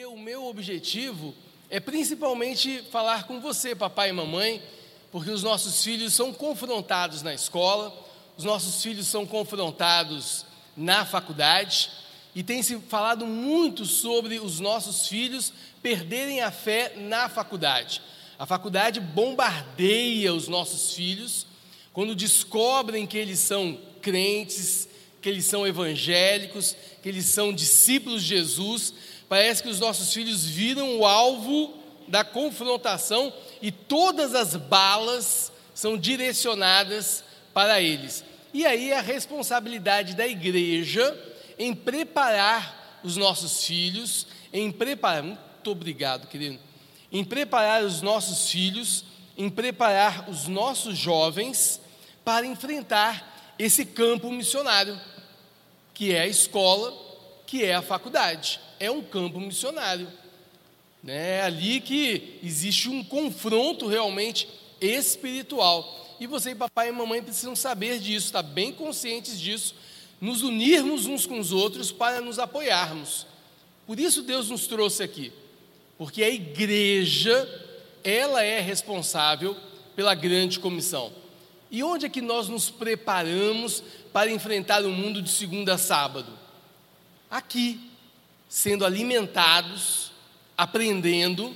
porque o meu objetivo é principalmente falar com você, papai e mamãe, porque os nossos filhos são confrontados na escola, os nossos filhos são confrontados na faculdade, e tem se falado muito sobre os nossos filhos perderem a fé na faculdade. A faculdade bombardeia os nossos filhos quando descobrem que eles são crentes, que eles são evangélicos, que eles são discípulos de Jesus. Parece que os nossos filhos viram o alvo da confrontação e todas as balas são direcionadas para eles. E aí a responsabilidade da igreja em preparar os nossos filhos, em preparar, muito obrigado, querido, em preparar os nossos filhos, em preparar os nossos jovens para enfrentar esse campo missionário, que é a escola, que é a faculdade. É um campo missionário. Né? É ali que existe um confronto realmente espiritual. E você, papai e mamãe, precisam saber disso, estar bem conscientes disso, nos unirmos uns com os outros para nos apoiarmos. Por isso Deus nos trouxe aqui, porque a igreja, ela é responsável pela grande comissão. E onde é que nós nos preparamos para enfrentar o mundo de segunda a sábado? Aqui, sendo alimentados, aprendendo,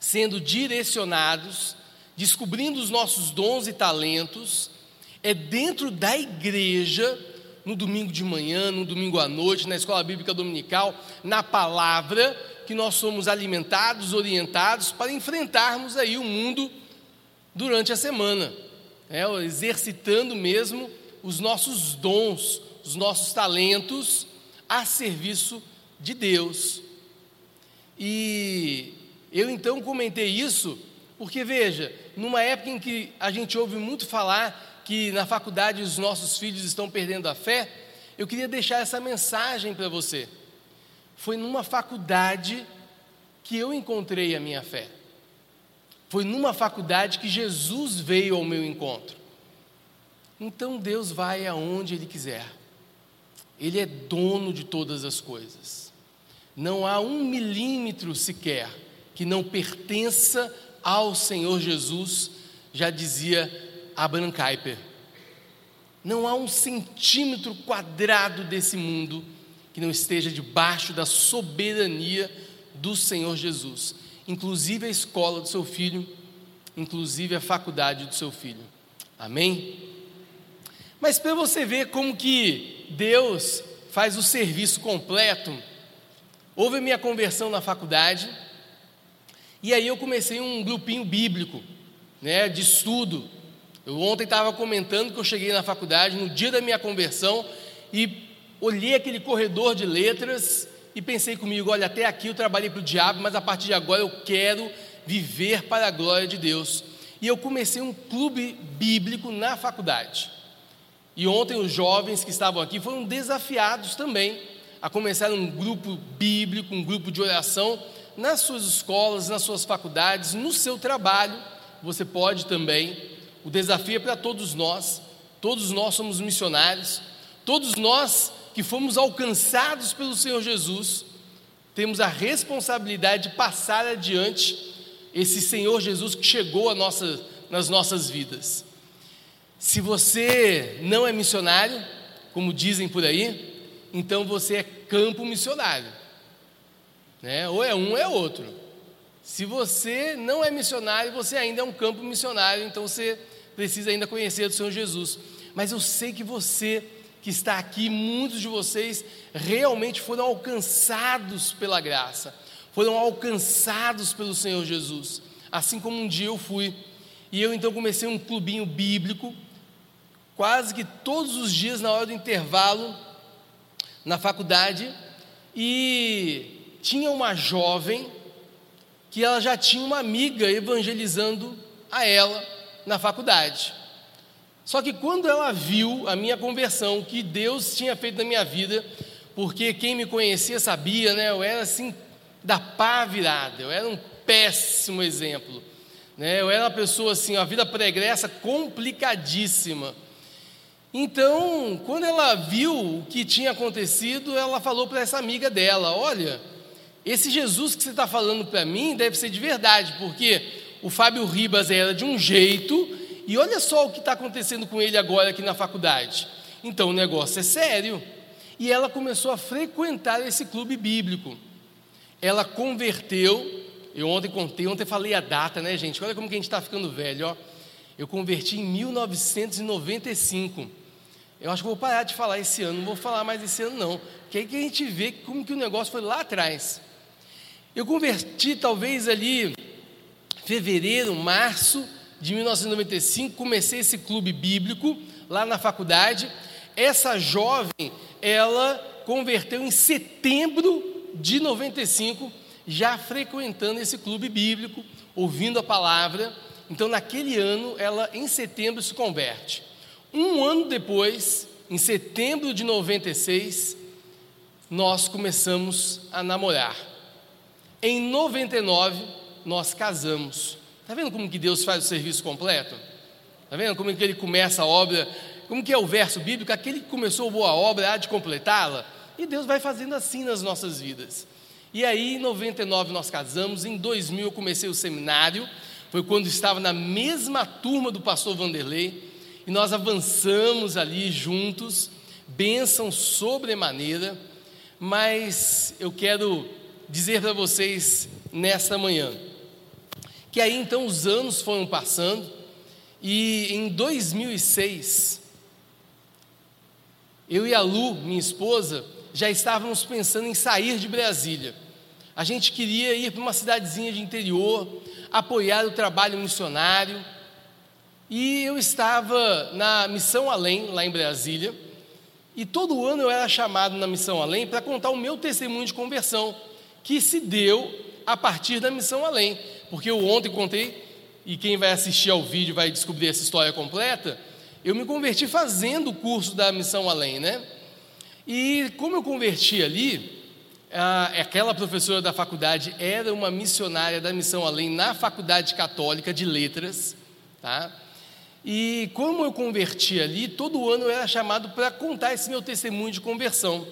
sendo direcionados, descobrindo os nossos dons e talentos, é dentro da igreja, no domingo de manhã, no domingo à noite, na escola bíblica dominical, na palavra, que nós somos alimentados, orientados para enfrentarmos aí o mundo durante a semana, é, exercitando mesmo os nossos dons, os nossos talentos a serviço de Deus. E eu então comentei isso porque, veja, numa época em que a gente ouve muito falar que na faculdade os nossos filhos estão perdendo a fé, eu queria deixar essa mensagem para você. Foi numa faculdade que eu encontrei a minha fé. Foi numa faculdade que Jesus veio ao meu encontro. Então Deus vai aonde Ele quiser. Ele é dono de todas as coisas. Não há um milímetro sequer que não pertença ao Senhor Jesus, já dizia Abraham Kuyper. Não há um centímetro quadrado desse mundo que não esteja debaixo da soberania do Senhor Jesus, inclusive a escola do seu filho, inclusive a faculdade do seu filho. Amém? Mas para você ver como que Deus faz o serviço completo, Houve a minha conversão na faculdade, e aí eu comecei um grupinho bíblico, né, de estudo. Eu ontem estava comentando que eu cheguei na faculdade no dia da minha conversão e olhei aquele corredor de letras e pensei comigo: olha, até aqui eu trabalhei para o diabo, mas a partir de agora eu quero viver para a glória de Deus. E eu comecei um clube bíblico na faculdade. E ontem os jovens que estavam aqui foram desafiados também a começar um grupo bíblico, um grupo de oração nas suas escolas, nas suas faculdades, no seu trabalho. Você pode também. O desafio é para todos nós. Todos nós somos missionários. Todos nós que fomos alcançados pelo Senhor Jesus, temos a responsabilidade de passar adiante esse Senhor Jesus que chegou nossa, nas nossas vidas. Se você não é missionário, como dizem por aí, então você é campo missionário. Né? Ou é um ou é outro. Se você não é missionário, você ainda é um campo missionário, então você precisa ainda conhecer o Senhor Jesus. Mas eu sei que você que está aqui, muitos de vocês realmente foram alcançados pela graça, foram alcançados pelo Senhor Jesus, assim como um dia eu fui. E eu então comecei um clubinho bíblico, quase que todos os dias, na hora do intervalo, na faculdade e tinha uma jovem que ela já tinha uma amiga evangelizando a ela na faculdade. Só que quando ela viu a minha conversão, que Deus tinha feito na minha vida, porque quem me conhecia sabia, né, eu era assim da pá virada, eu era um péssimo exemplo. Né, eu era uma pessoa assim, a vida pregressa complicadíssima. Então, quando ela viu o que tinha acontecido, ela falou para essa amiga dela: Olha, esse Jesus que você está falando para mim deve ser de verdade, porque o Fábio Ribas era de um jeito, e olha só o que está acontecendo com ele agora aqui na faculdade. Então o negócio é sério. E ela começou a frequentar esse clube bíblico. Ela converteu, eu ontem contei, ontem falei a data, né, gente? Olha como que a gente está ficando velho, ó. Eu converti em 1995. Eu acho que vou parar de falar esse ano, não vou falar mais esse ano, não. Porque aí que a gente vê como que o negócio foi lá atrás. Eu converti talvez ali fevereiro, março de 1995, comecei esse clube bíblico lá na faculdade. Essa jovem, ela converteu em setembro de 95, já frequentando esse clube bíblico, ouvindo a palavra. Então, naquele ano, ela em setembro se converte. Um ano depois, em setembro de 96, nós começamos a namorar. Em 99, nós casamos. Está vendo como que Deus faz o serviço completo? Está vendo como que ele começa a obra? Como que é o verso bíblico? Aquele que começou boa obra há de completá-la. E Deus vai fazendo assim nas nossas vidas. E aí, em 99 nós casamos, em 2000 eu comecei o seminário, foi quando estava na mesma turma do pastor Vanderlei, e nós avançamos ali juntos, bênção sobremaneira, mas eu quero dizer para vocês nesta manhã, que aí então os anos foram passando, e em 2006, eu e a Lu, minha esposa, já estávamos pensando em sair de Brasília. A gente queria ir para uma cidadezinha de interior, apoiar o trabalho missionário. E eu estava na Missão Além, lá em Brasília, e todo ano eu era chamado na Missão Além para contar o meu testemunho de conversão, que se deu a partir da Missão Além. Porque eu ontem contei, e quem vai assistir ao vídeo vai descobrir essa história completa. Eu me converti fazendo o curso da Missão Além, né? E como eu converti ali, aquela professora da faculdade era uma missionária da Missão Além na Faculdade Católica de Letras, tá? E como eu converti ali, todo ano eu era chamado para contar esse meu testemunho de conversão.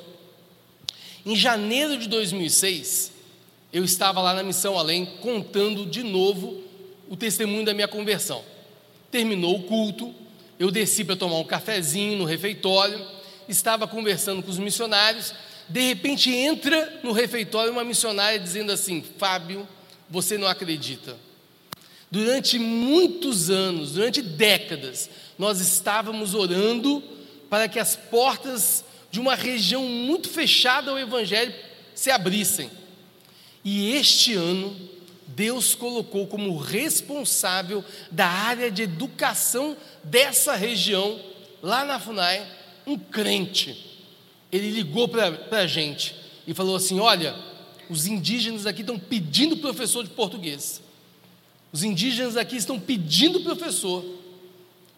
Em janeiro de 2006, eu estava lá na Missão Além contando de novo o testemunho da minha conversão. Terminou o culto, eu desci para tomar um cafezinho no refeitório, estava conversando com os missionários, de repente entra no refeitório uma missionária dizendo assim: Fábio, você não acredita. Durante muitos anos, durante décadas, nós estávamos orando para que as portas de uma região muito fechada ao Evangelho se abrissem. E este ano, Deus colocou como responsável da área de educação dessa região, lá na FUNAI, um crente. Ele ligou para a gente e falou assim: Olha, os indígenas aqui estão pedindo professor de português. Os indígenas aqui estão pedindo professor.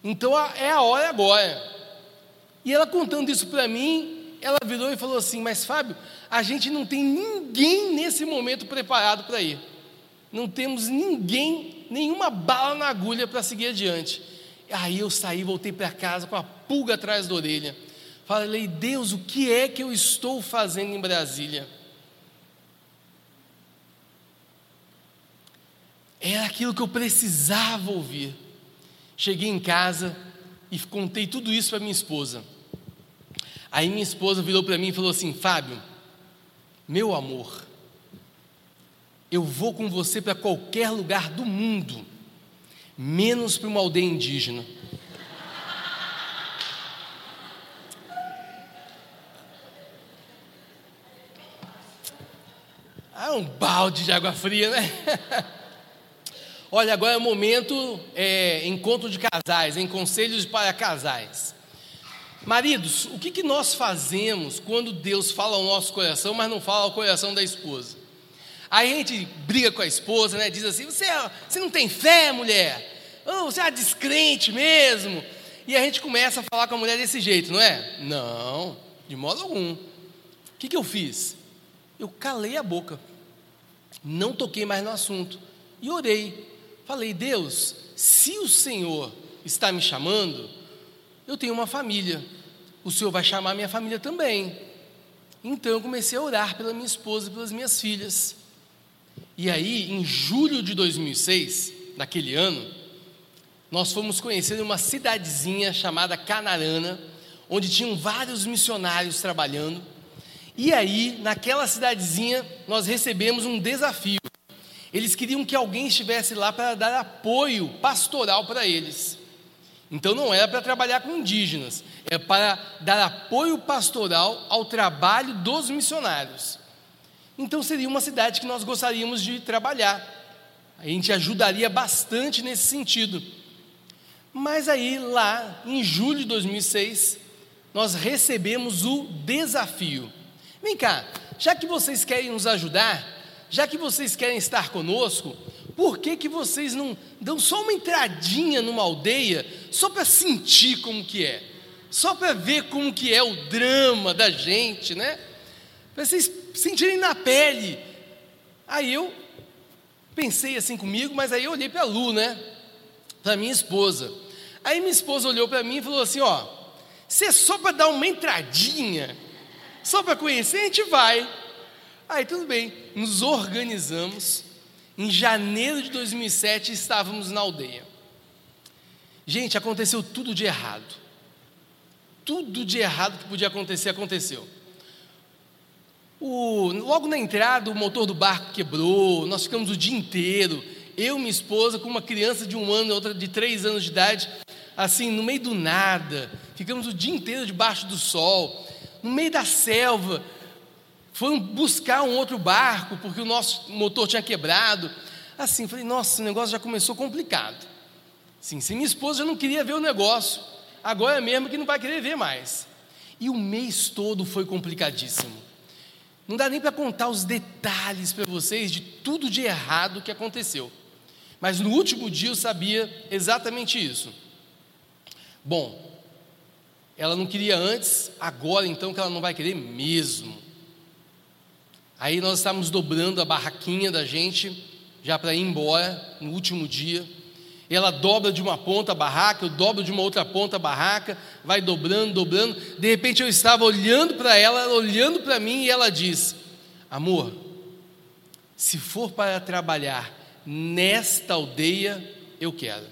Então é a hora agora. E ela contando isso para mim, ela virou e falou assim: Mas Fábio, a gente não tem ninguém nesse momento preparado para ir. Não temos ninguém, nenhuma bala na agulha para seguir adiante. Aí eu saí, voltei para casa com a pulga atrás da orelha. Falei, Deus, o que é que eu estou fazendo em Brasília? Era aquilo que eu precisava ouvir. Cheguei em casa e contei tudo isso para minha esposa. Aí minha esposa virou para mim e falou assim: Fábio, meu amor, eu vou com você para qualquer lugar do mundo, menos para uma aldeia indígena. Ah, um balde de água fria, né? Olha, agora é o momento é, encontro de casais, em conselhos para casais. Maridos, o que, que nós fazemos quando Deus fala ao nosso coração, mas não fala ao coração da esposa? Aí a gente briga com a esposa, né? Diz assim: você, é, você não tem fé, mulher? Oh, você é descrente mesmo? E a gente começa a falar com a mulher desse jeito, não é? Não, de modo algum. O que, que eu fiz? Eu calei a boca, não toquei mais no assunto e orei. Falei, Deus, se o Senhor está me chamando, eu tenho uma família, o Senhor vai chamar minha família também. Então eu comecei a orar pela minha esposa e pelas minhas filhas. E aí, em julho de 2006, naquele ano, nós fomos conhecer uma cidadezinha chamada Canarana, onde tinham vários missionários trabalhando. E aí, naquela cidadezinha, nós recebemos um desafio. Eles queriam que alguém estivesse lá para dar apoio pastoral para eles. Então não era para trabalhar com indígenas, é para dar apoio pastoral ao trabalho dos missionários. Então seria uma cidade que nós gostaríamos de trabalhar. A gente ajudaria bastante nesse sentido. Mas aí, lá em julho de 2006, nós recebemos o desafio. Vem cá, já que vocês querem nos ajudar, já que vocês querem estar conosco, por que, que vocês não dão só uma entradinha numa aldeia, só para sentir como que é? Só para ver como que é o drama da gente, né? Para vocês sentirem na pele. Aí eu pensei assim comigo, mas aí eu olhei para a Lu, né? Para minha esposa. Aí minha esposa olhou para mim e falou assim: ó, se é só para dar uma entradinha, só para conhecer, a gente vai. Aí tudo bem, nos organizamos. Em janeiro de 2007 estávamos na aldeia. Gente, aconteceu tudo de errado. Tudo de errado que podia acontecer, aconteceu. O, logo na entrada, o motor do barco quebrou, nós ficamos o dia inteiro, eu minha esposa, com uma criança de um ano e outra de três anos de idade, assim, no meio do nada, ficamos o dia inteiro debaixo do sol, no meio da selva, foram buscar um outro barco, porque o nosso motor tinha quebrado. Assim, falei, nossa, o negócio já começou complicado. Sim, se minha esposa já não queria ver o negócio, agora mesmo que não vai querer ver mais. E o mês todo foi complicadíssimo. Não dá nem para contar os detalhes para vocês de tudo de errado que aconteceu. Mas no último dia eu sabia exatamente isso. Bom, ela não queria antes, agora então que ela não vai querer mesmo. Aí nós estávamos dobrando a barraquinha da gente, já para ir embora no último dia. Ela dobra de uma ponta a barraca, eu dobro de uma outra ponta a barraca, vai dobrando, dobrando. De repente eu estava olhando para ela, ela olhando para mim e ela diz: Amor, se for para trabalhar nesta aldeia, eu quero.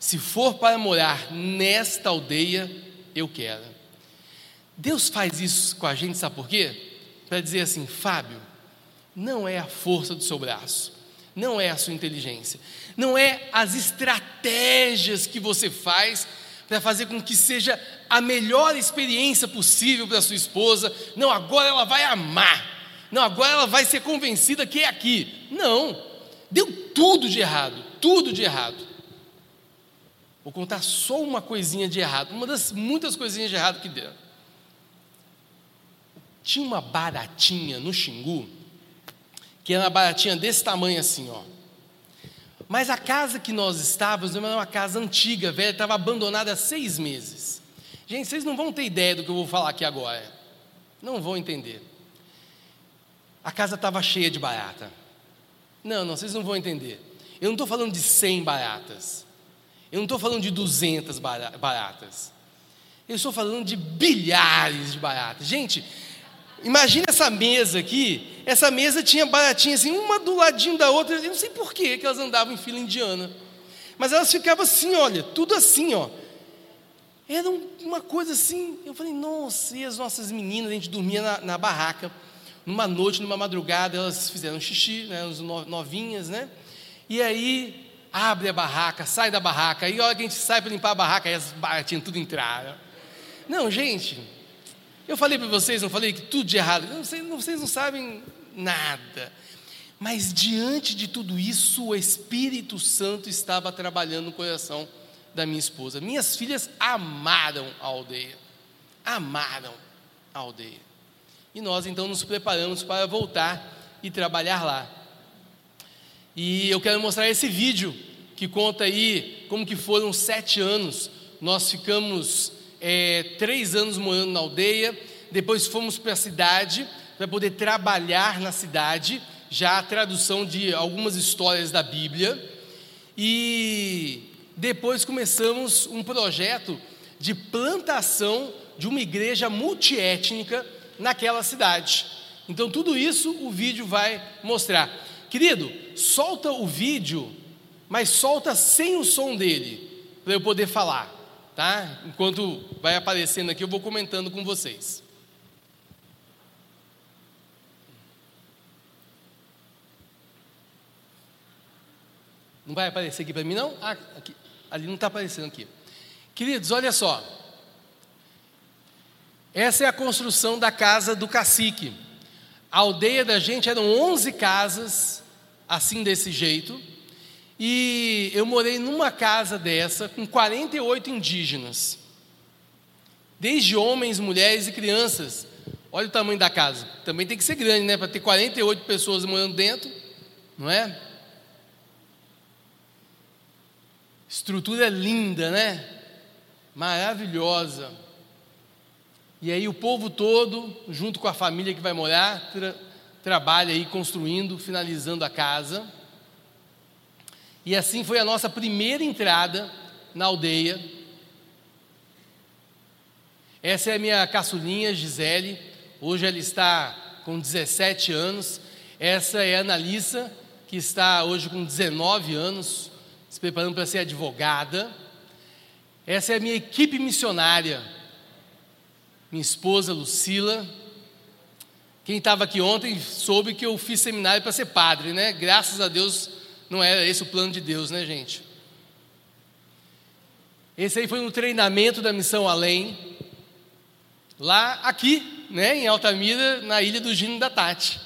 Se for para morar nesta aldeia, eu quero. Deus faz isso com a gente, sabe por quê? Para dizer assim: Fábio, não é a força do seu braço, não é a sua inteligência, não é as estratégias que você faz para fazer com que seja a melhor experiência possível para sua esposa. Não, agora ela vai amar. Não, agora ela vai ser convencida que é aqui. Não, deu tudo de errado, tudo de errado. Vou contar só uma coisinha de errado, uma das muitas coisinhas de errado que deu. Tinha uma baratinha no Xingu, que era uma baratinha desse tamanho assim, ó. Mas a casa que nós estávamos era uma casa antiga, velha, estava abandonada há seis meses. Gente, vocês não vão ter ideia do que eu vou falar aqui agora. Não vão entender. A casa estava cheia de barata. Não, não, vocês não vão entender. Eu não estou falando de 100 baratas. Eu não estou falando de 200 baratas. Eu estou falando de bilhares de baratas. Gente, Imagina essa mesa aqui. Essa mesa tinha baratinha assim, uma do ladinho da outra. Eu não sei por que elas andavam em fila indiana. Mas elas ficavam assim, olha, tudo assim, ó. Era uma coisa assim. Eu falei, nossa, e as nossas meninas, a gente dormia na, na barraca. Numa noite, numa madrugada, elas fizeram xixi, né, as novinhas, né? E aí abre a barraca, sai da barraca. Aí a hora que a gente sai para limpar a barraca, aí as baratinhas tudo entraram. Não, gente, eu falei para vocês, não falei que tudo de errado. Vocês, vocês não sabem nada. Mas diante de tudo isso, o Espírito Santo estava trabalhando no coração da minha esposa. Minhas filhas amaram a aldeia. Amaram a aldeia. E nós então nos preparamos para voltar e trabalhar lá. E eu quero mostrar esse vídeo que conta aí como que foram sete anos. Nós ficamos é, três anos morando na aldeia, depois fomos para a cidade para poder trabalhar na cidade, já a tradução de algumas histórias da Bíblia, e depois começamos um projeto de plantação de uma igreja multiétnica naquela cidade. Então, tudo isso o vídeo vai mostrar. Querido, solta o vídeo, mas solta sem o som dele, para eu poder falar, tá? Enquanto vai aparecendo aqui, eu vou comentando com vocês. Não vai aparecer aqui para mim, não? Ah, aqui, ali não está aparecendo aqui. Queridos, olha só. Essa é a construção da casa do cacique. A aldeia da gente eram 11 casas, assim desse jeito. E eu morei numa casa dessa com 48 indígenas. Desde homens, mulheres e crianças. Olha o tamanho da casa. Também tem que ser grande, né? Para ter 48 pessoas morando dentro, não é? Estrutura linda, né? Maravilhosa. E aí o povo todo, junto com a família que vai morar, tra trabalha aí construindo, finalizando a casa. E assim foi a nossa primeira entrada na aldeia. Essa é a minha caçulinha, Gisele. Hoje ela está com 17 anos. Essa é a Analissa, que está hoje com 19 anos se preparando para ser advogada. Essa é a minha equipe missionária. Minha esposa Lucila. Quem estava aqui ontem soube que eu fiz seminário para ser padre, né? Graças a Deus não era esse o plano de Deus, né, gente? Esse aí foi um treinamento da missão Além, lá aqui, né, em Altamira, na ilha do Gino da Tati.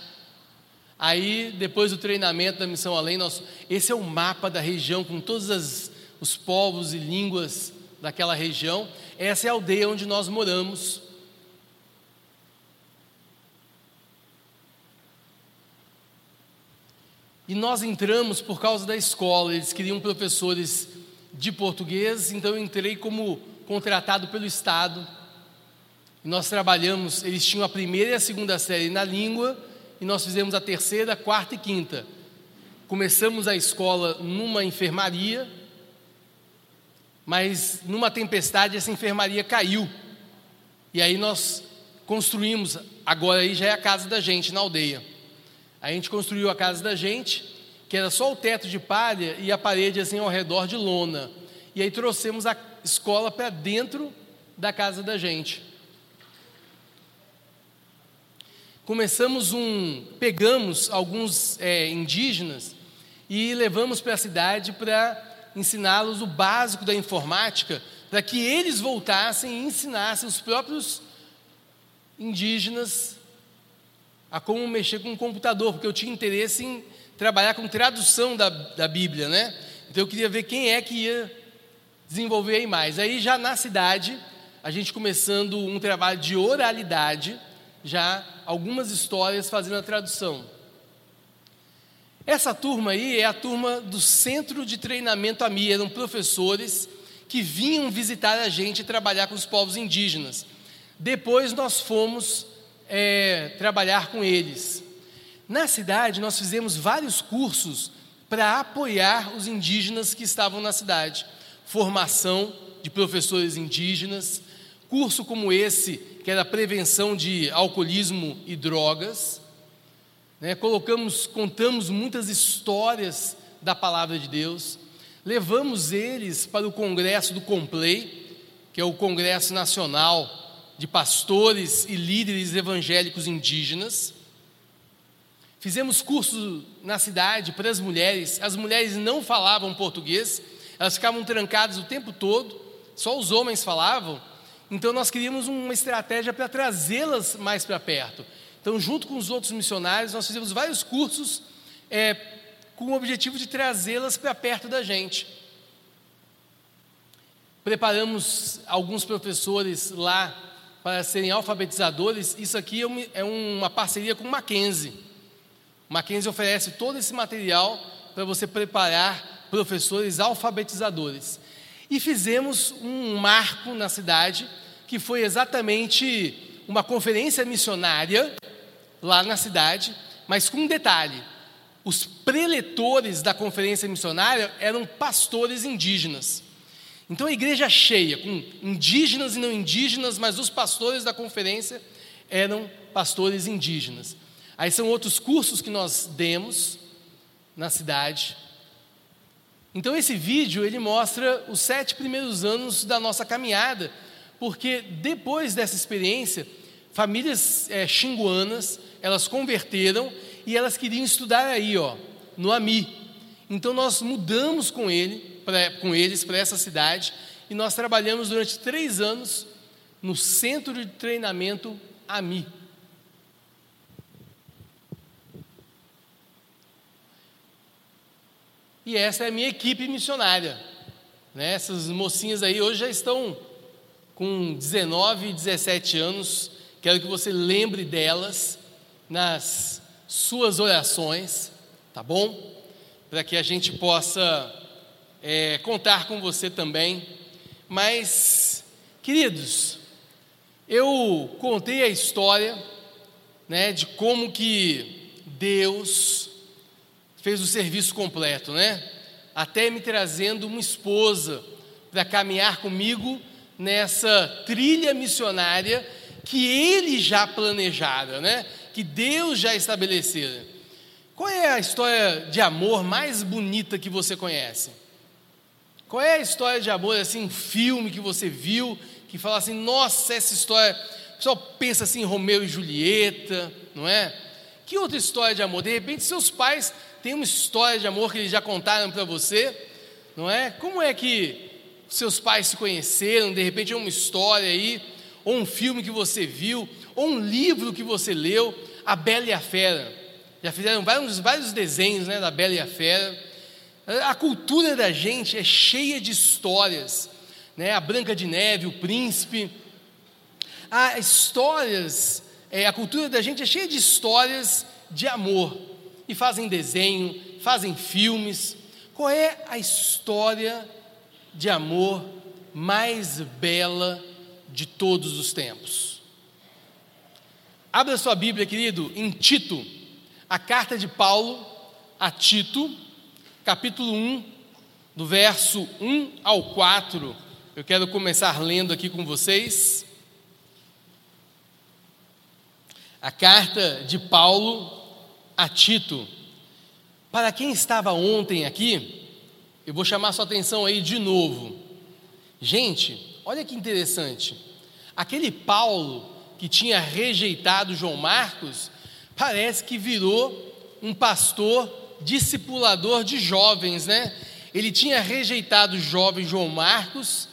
Aí, depois do treinamento da Missão Além, nós, esse é o mapa da região, com todos as, os povos e línguas daquela região. Essa é a aldeia onde nós moramos. E nós entramos por causa da escola, eles queriam professores de português, então eu entrei como contratado pelo Estado. E nós trabalhamos, eles tinham a primeira e a segunda série na língua e nós fizemos a terceira, quarta e quinta. Começamos a escola numa enfermaria, mas numa tempestade essa enfermaria caiu. E aí nós construímos, agora aí já é a casa da gente na aldeia. A gente construiu a casa da gente, que era só o teto de palha e a parede assim ao redor de lona. E aí trouxemos a escola para dentro da casa da gente. começamos um, pegamos alguns é, indígenas e levamos para a cidade para ensiná-los o básico da informática, para que eles voltassem e ensinassem os próprios indígenas a como mexer com o computador, porque eu tinha interesse em trabalhar com tradução da, da Bíblia, né? Então eu queria ver quem é que ia desenvolver aí mais. Aí já na cidade, a gente começando um trabalho de oralidade, já algumas histórias fazendo a tradução. Essa turma aí é a turma do Centro de Treinamento AMI, eram professores que vinham visitar a gente e trabalhar com os povos indígenas. Depois nós fomos é, trabalhar com eles. Na cidade, nós fizemos vários cursos para apoiar os indígenas que estavam na cidade. Formação de professores indígenas, curso como esse que era prevenção de alcoolismo e drogas. Né? Colocamos, contamos muitas histórias da palavra de Deus. Levamos eles para o congresso do Complei, que é o Congresso Nacional de Pastores e Líderes Evangélicos Indígenas. Fizemos curso na cidade para as mulheres. As mulheres não falavam português, elas ficavam trancadas o tempo todo, só os homens falavam. Então nós queríamos uma estratégia para trazê-las mais para perto. Então, junto com os outros missionários, nós fizemos vários cursos é, com o objetivo de trazê-las para perto da gente. Preparamos alguns professores lá para serem alfabetizadores. Isso aqui é, é uma parceria com o Mackenzie. O Mackenzie oferece todo esse material para você preparar professores alfabetizadores. E fizemos um marco na cidade, que foi exatamente uma conferência missionária lá na cidade, mas com um detalhe: os preletores da conferência missionária eram pastores indígenas. Então a igreja cheia, com indígenas e não indígenas, mas os pastores da conferência eram pastores indígenas. Aí são outros cursos que nós demos na cidade. Então esse vídeo ele mostra os sete primeiros anos da nossa caminhada, porque depois dessa experiência, famílias é, xinguanas elas converteram e elas queriam estudar aí, ó, no AMI. Então nós mudamos com ele, pra, com eles para essa cidade e nós trabalhamos durante três anos no centro de treinamento AMI. E essa é a minha equipe missionária. Né? Essas mocinhas aí hoje já estão com 19 e 17 anos. Quero que você lembre delas nas suas orações, tá bom? Para que a gente possa é, contar com você também. Mas, queridos, eu contei a história né, de como que Deus fez o serviço completo, né? Até me trazendo uma esposa para caminhar comigo nessa trilha missionária que ele já planejara, né? Que Deus já estabelecera. Qual é a história de amor mais bonita que você conhece? Qual é a história de amor, assim, um filme que você viu, que fala assim, nossa, essa história. O pessoal pensa assim, Romeu e Julieta, não é? Que outra história de amor? De repente, seus pais têm uma história de amor que eles já contaram para você, não é? Como é que seus pais se conheceram? De repente, é uma história aí, ou um filme que você viu, ou um livro que você leu, A Bela e a Fera. Já fizeram vários, vários desenhos né, da Bela e a Fera. A cultura da gente é cheia de histórias, né? A Branca de Neve, o Príncipe. Há histórias é, a cultura da gente é cheia de histórias de amor. E fazem desenho, fazem filmes. Qual é a história de amor mais bela de todos os tempos? Abra sua Bíblia, querido, em Tito, a carta de Paulo a Tito, capítulo 1, do verso 1 ao 4. Eu quero começar lendo aqui com vocês. a carta de Paulo a Tito. Para quem estava ontem aqui, eu vou chamar sua atenção aí de novo. Gente, olha que interessante. Aquele Paulo que tinha rejeitado João Marcos, parece que virou um pastor discipulador de jovens, né? Ele tinha rejeitado o jovem João Marcos,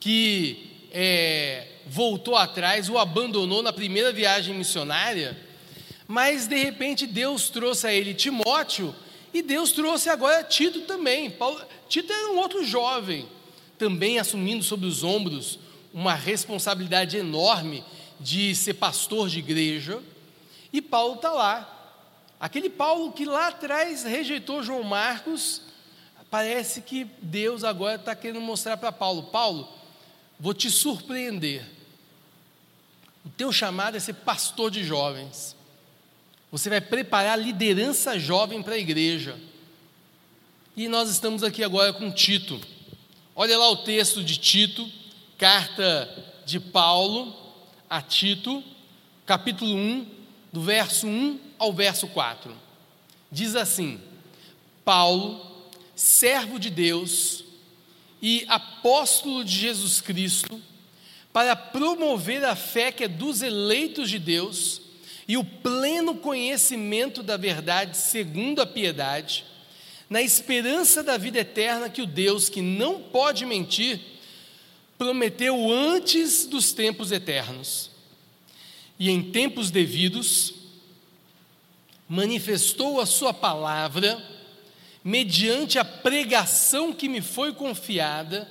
que é, voltou atrás, o abandonou na primeira viagem missionária, mas de repente Deus trouxe a ele Timóteo e Deus trouxe agora Tito também. Paulo, Tito era um outro jovem, também assumindo sobre os ombros uma responsabilidade enorme de ser pastor de igreja, e Paulo está lá. Aquele Paulo que lá atrás rejeitou João Marcos, parece que Deus agora está querendo mostrar para Paulo: Paulo, vou te surpreender. O teu chamado é ser pastor de jovens. Você vai preparar a liderança jovem para a igreja. E nós estamos aqui agora com Tito. Olha lá o texto de Tito, carta de Paulo a Tito, capítulo 1, do verso 1 ao verso 4. Diz assim: Paulo, servo de Deus, e apóstolo de Jesus Cristo, para promover a fé que é dos eleitos de Deus e o pleno conhecimento da verdade segundo a piedade, na esperança da vida eterna que o Deus que não pode mentir prometeu antes dos tempos eternos. E em tempos devidos manifestou a sua palavra mediante a pregação que me foi confiada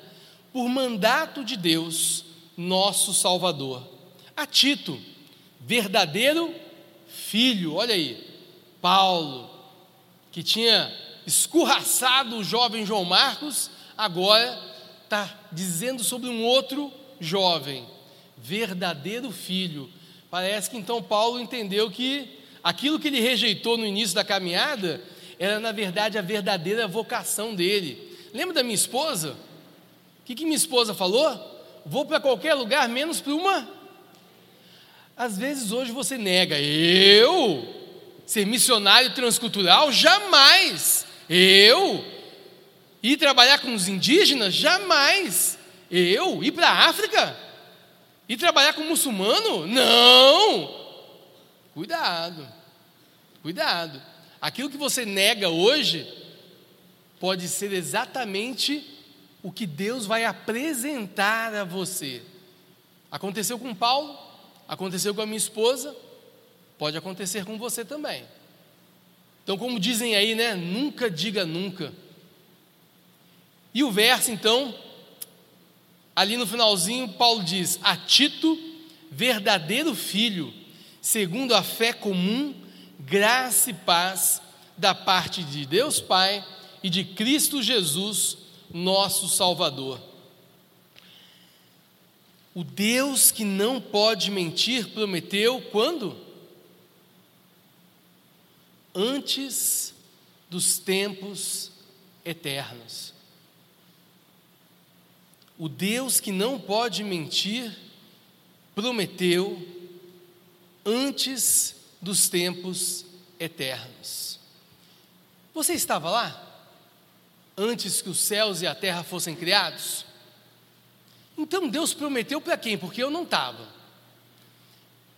por mandato de Deus, nosso Salvador. A Tito, verdadeiro filho, olha aí, Paulo, que tinha escorraçado o jovem João Marcos, agora está dizendo sobre um outro jovem, verdadeiro filho. Parece que então Paulo entendeu que aquilo que ele rejeitou no início da caminhada era na verdade a verdadeira vocação dele. Lembra da minha esposa? O que, que minha esposa falou? Vou para qualquer lugar menos para uma. Às vezes hoje você nega, eu ser missionário transcultural? Jamais! Eu ir trabalhar com os indígenas? Jamais! Eu ir para a África? Ir trabalhar com muçulmano? Não! Cuidado, cuidado. Aquilo que você nega hoje pode ser exatamente o que Deus vai apresentar a você. Aconteceu com Paulo, aconteceu com a minha esposa, pode acontecer com você também. Então, como dizem aí, né? Nunca diga nunca. E o verso, então, ali no finalzinho, Paulo diz: A Tito, verdadeiro filho, segundo a fé comum, graça e paz da parte de Deus Pai e de Cristo Jesus, nosso Salvador. O Deus que não pode mentir prometeu quando? Antes dos tempos eternos. O Deus que não pode mentir prometeu antes dos tempos eternos. Você estava lá? Antes que os céus e a terra fossem criados? Então Deus prometeu para quem? Porque eu não estava.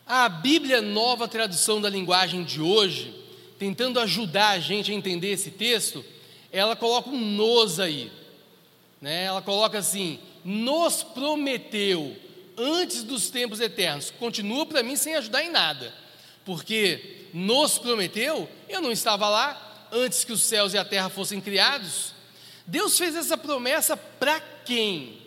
A Bíblia, nova tradução da linguagem de hoje, tentando ajudar a gente a entender esse texto, ela coloca um nos aí. Né? Ela coloca assim: nos prometeu antes dos tempos eternos. Continua para mim sem ajudar em nada, porque nos prometeu, eu não estava lá antes que os céus e a terra fossem criados. Deus fez essa promessa para quem?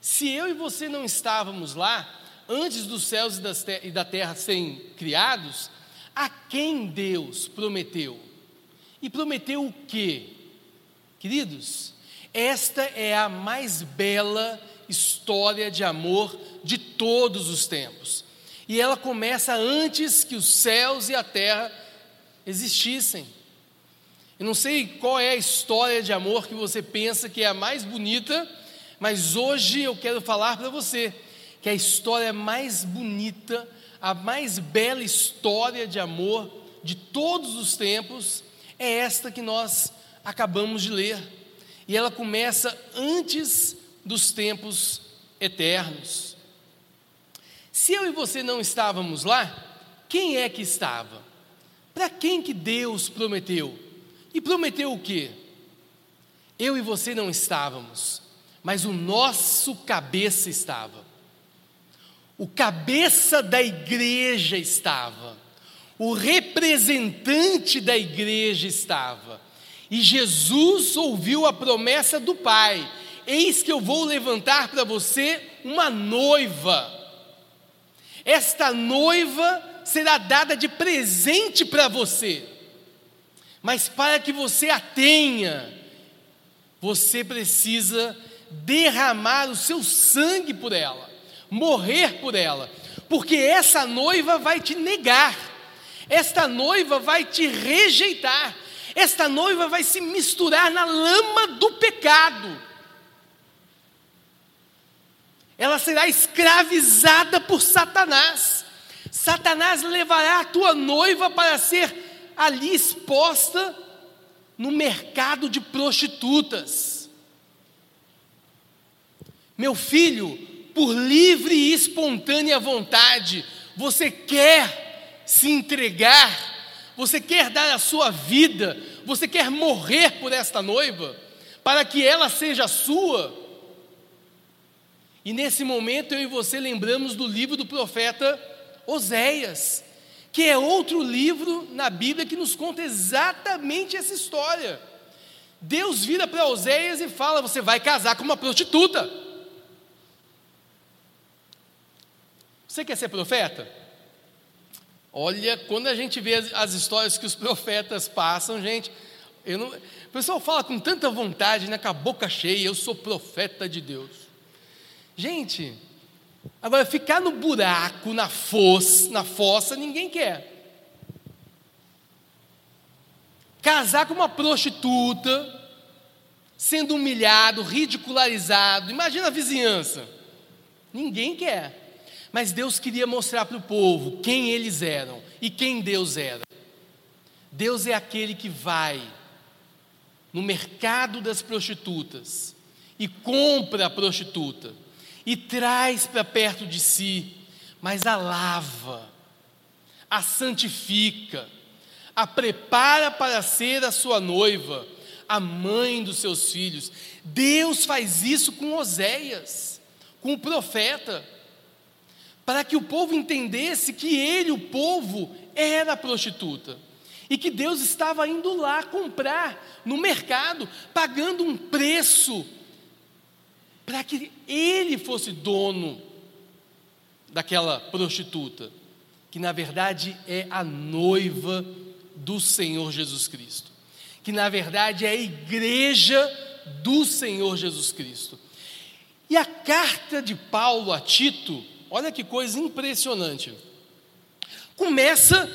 Se eu e você não estávamos lá antes dos céus e da terra serem criados, a quem Deus prometeu? E prometeu o quê? Queridos, esta é a mais bela história de amor de todos os tempos. E ela começa antes que os céus e a terra existissem. Eu não sei qual é a história de amor que você pensa que é a mais bonita, mas hoje eu quero falar para você que a história mais bonita, a mais bela história de amor de todos os tempos é esta que nós acabamos de ler. E ela começa antes dos tempos eternos. Se eu e você não estávamos lá, quem é que estava? Para quem que Deus prometeu? E prometeu o quê? Eu e você não estávamos, mas o nosso cabeça estava. O cabeça da igreja estava. O representante da igreja estava. E Jesus ouviu a promessa do Pai Eis que eu vou levantar para você uma noiva. Esta noiva será dada de presente para você. Mas para que você a tenha, você precisa derramar o seu sangue por ela, morrer por ela, porque essa noiva vai te negar, esta noiva vai te rejeitar, esta noiva vai se misturar na lama do pecado ela será escravizada por Satanás. Satanás levará a tua noiva para ser ali exposta no mercado de prostitutas. Meu filho, por livre e espontânea vontade, você quer se entregar, você quer dar a sua vida, você quer morrer por esta noiva, para que ela seja sua. E nesse momento eu e você lembramos do livro do profeta Oséias, que é outro livro na Bíblia que nos conta exatamente essa história. Deus vira para Oséias e fala: Você vai casar com uma prostituta. Você quer ser profeta? Olha, quando a gente vê as, as histórias que os profetas passam, gente, não, o pessoal fala com tanta vontade, né, com a boca cheia: Eu sou profeta de Deus. Gente, agora ficar no buraco, na fossa, na fossa, ninguém quer. Casar com uma prostituta, sendo humilhado, ridicularizado, imagina a vizinhança. Ninguém quer. Mas Deus queria mostrar para o povo quem eles eram e quem Deus era. Deus é aquele que vai no mercado das prostitutas e compra a prostituta e traz para perto de si, mas a lava, a santifica, a prepara para ser a sua noiva, a mãe dos seus filhos. Deus faz isso com Oséias, com o profeta para que o povo entendesse que ele, o povo, era prostituta. E que Deus estava indo lá comprar no mercado, pagando um preço, para que ele fosse dono daquela prostituta, que na verdade é a noiva do Senhor Jesus Cristo, que na verdade é a igreja do Senhor Jesus Cristo. E a carta de Paulo a Tito, Olha que coisa impressionante. Começa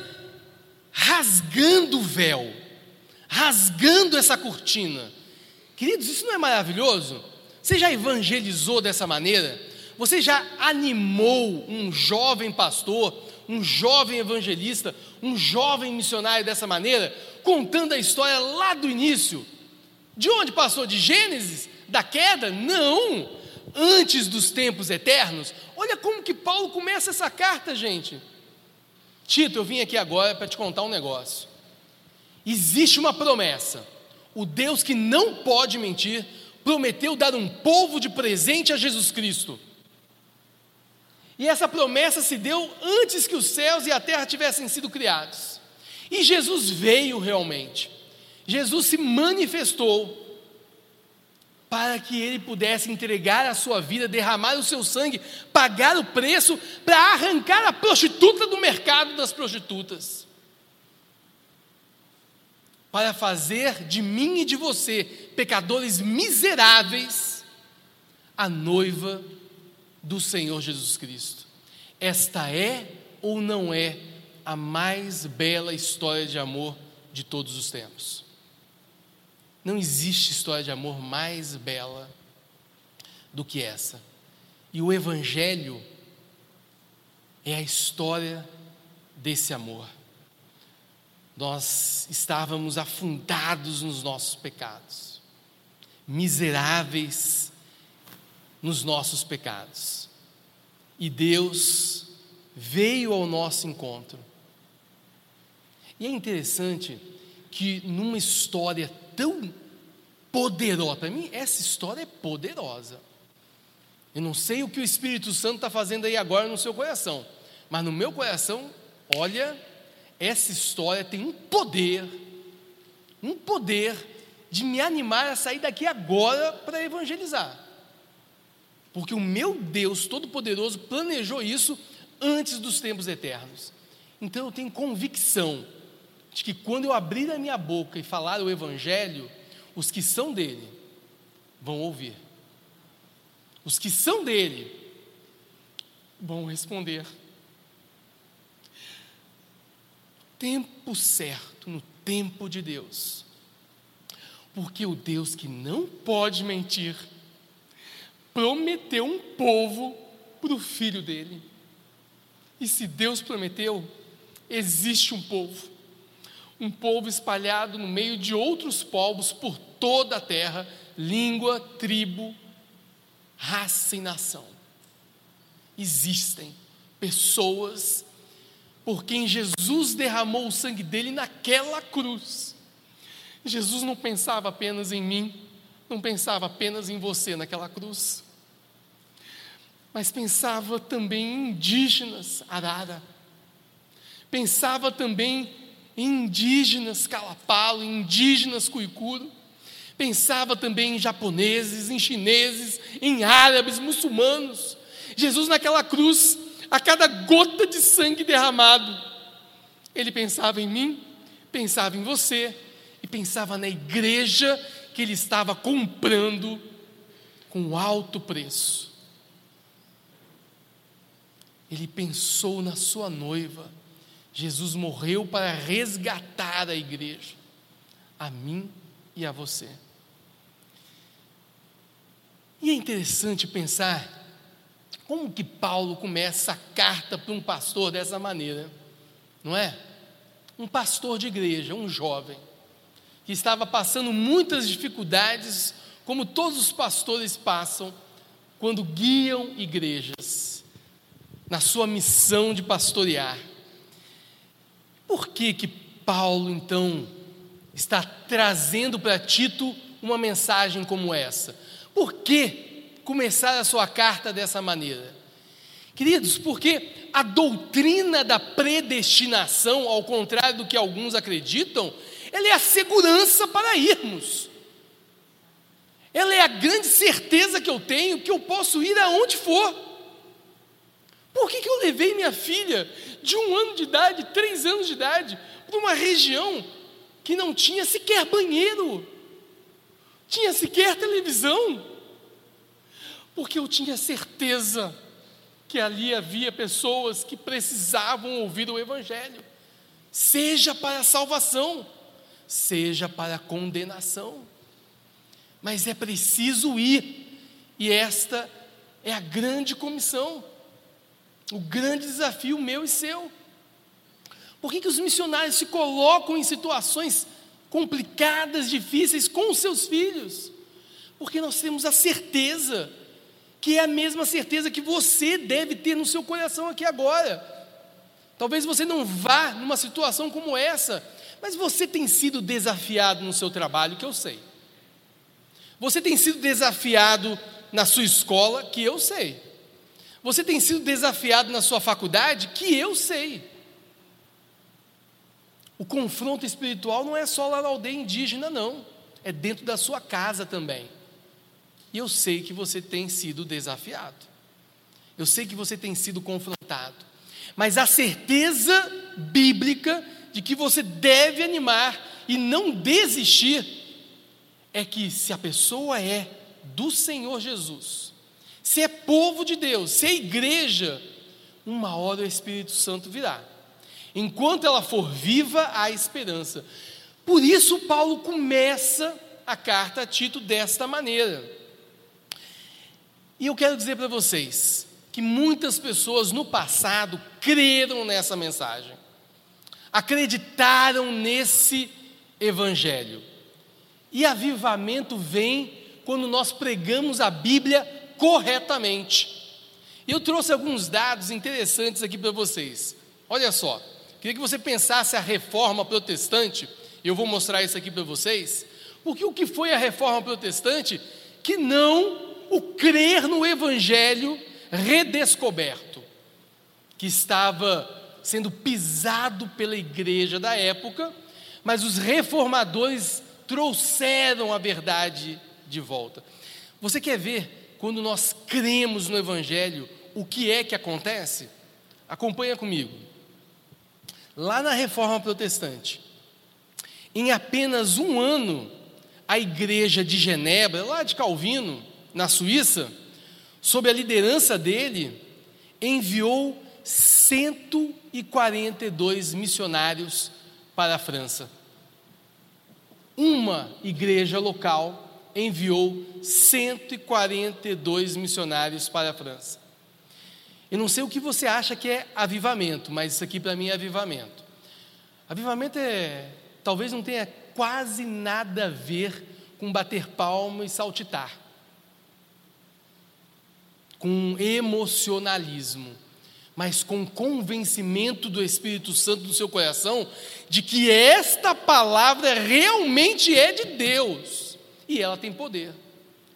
rasgando o véu, rasgando essa cortina. Queridos, isso não é maravilhoso? Você já evangelizou dessa maneira? Você já animou um jovem pastor, um jovem evangelista, um jovem missionário dessa maneira, contando a história lá do início? De onde passou? De Gênesis? Da queda? Não! antes dos tempos eternos. Olha como que Paulo começa essa carta, gente. Tito, eu vim aqui agora para te contar um negócio. Existe uma promessa. O Deus que não pode mentir prometeu dar um povo de presente a Jesus Cristo. E essa promessa se deu antes que os céus e a terra tivessem sido criados. E Jesus veio realmente. Jesus se manifestou para que ele pudesse entregar a sua vida, derramar o seu sangue, pagar o preço para arrancar a prostituta do mercado das prostitutas. Para fazer de mim e de você, pecadores miseráveis, a noiva do Senhor Jesus Cristo. Esta é ou não é a mais bela história de amor de todos os tempos? Não existe história de amor mais bela do que essa. E o Evangelho é a história desse amor. Nós estávamos afundados nos nossos pecados, miseráveis nos nossos pecados. E Deus veio ao nosso encontro. E é interessante que numa história tão poderosa. Para mim, essa história é poderosa. Eu não sei o que o Espírito Santo está fazendo aí agora no seu coração, mas no meu coração, olha, essa história tem um poder, um poder de me animar a sair daqui agora para evangelizar. Porque o meu Deus Todo-Poderoso planejou isso antes dos tempos eternos. Então eu tenho convicção de que quando eu abrir a minha boca e falar o Evangelho, os que são dele vão ouvir. Os que são dele vão responder. Tempo certo, no tempo de Deus. Porque o Deus que não pode mentir, prometeu um povo para o filho dele. E se Deus prometeu, existe um povo um povo espalhado no meio de outros povos por toda a terra, língua, tribo, raça e nação. Existem pessoas por quem Jesus derramou o sangue dele naquela cruz. Jesus não pensava apenas em mim, não pensava apenas em você naquela cruz, mas pensava também em indígenas, Arara, pensava também indígenas calapalo, indígenas cuicuro. Pensava também em japoneses, em chineses, em árabes, muçulmanos. Jesus naquela cruz, a cada gota de sangue derramado, ele pensava em mim, pensava em você e pensava na igreja que ele estava comprando com alto preço. Ele pensou na sua noiva Jesus morreu para resgatar a igreja, a mim e a você. E é interessante pensar Como que Paulo começa a carta para um pastor dessa maneira? Não é? Um pastor de igreja, um jovem, que estava passando muitas dificuldades, como todos os pastores passam quando guiam igrejas na sua missão de pastorear. Por que que Paulo então está trazendo para Tito uma mensagem como essa? Por que começar a sua carta dessa maneira? Queridos, porque a doutrina da predestinação, ao contrário do que alguns acreditam, ela é a segurança para irmos. Ela é a grande certeza que eu tenho que eu posso ir aonde for. Por que, que eu levei minha filha de um ano de idade, três anos de idade, para uma região que não tinha sequer banheiro, tinha sequer televisão? Porque eu tinha certeza que ali havia pessoas que precisavam ouvir o Evangelho, seja para a salvação, seja para a condenação mas é preciso ir, e esta é a grande comissão, o grande desafio meu e seu. Por que, que os missionários se colocam em situações complicadas, difíceis com os seus filhos? Porque nós temos a certeza, que é a mesma certeza que você deve ter no seu coração aqui agora. Talvez você não vá numa situação como essa, mas você tem sido desafiado no seu trabalho, que eu sei. Você tem sido desafiado na sua escola, que eu sei. Você tem sido desafiado na sua faculdade, que eu sei. O confronto espiritual não é só lá na aldeia indígena, não. É dentro da sua casa também. E eu sei que você tem sido desafiado. Eu sei que você tem sido confrontado. Mas a certeza bíblica de que você deve animar e não desistir é que se a pessoa é do Senhor Jesus, se é povo de Deus, se é igreja, uma hora o Espírito Santo virá. Enquanto ela for viva, há esperança. Por isso, Paulo começa a carta a Tito desta maneira. E eu quero dizer para vocês que muitas pessoas no passado creram nessa mensagem, acreditaram nesse evangelho. E avivamento vem quando nós pregamos a Bíblia corretamente. Eu trouxe alguns dados interessantes aqui para vocês. Olha só, queria que você pensasse a reforma protestante, eu vou mostrar isso aqui para vocês, porque o que foi a reforma protestante? Que não o crer no Evangelho redescoberto, que estava sendo pisado pela igreja da época, mas os reformadores trouxeram a verdade de volta. Você quer ver quando nós cremos no Evangelho, o que é que acontece? Acompanha comigo. Lá na Reforma Protestante, em apenas um ano, a igreja de Genebra, lá de Calvino, na Suíça, sob a liderança dele, enviou 142 missionários para a França uma igreja local enviou 142 missionários para a França. Eu não sei o que você acha que é avivamento, mas isso aqui para mim é avivamento. Avivamento é, talvez não tenha quase nada a ver com bater palma e saltitar, com emocionalismo mas com convencimento do Espírito Santo no seu coração de que esta palavra realmente é de Deus e ela tem poder.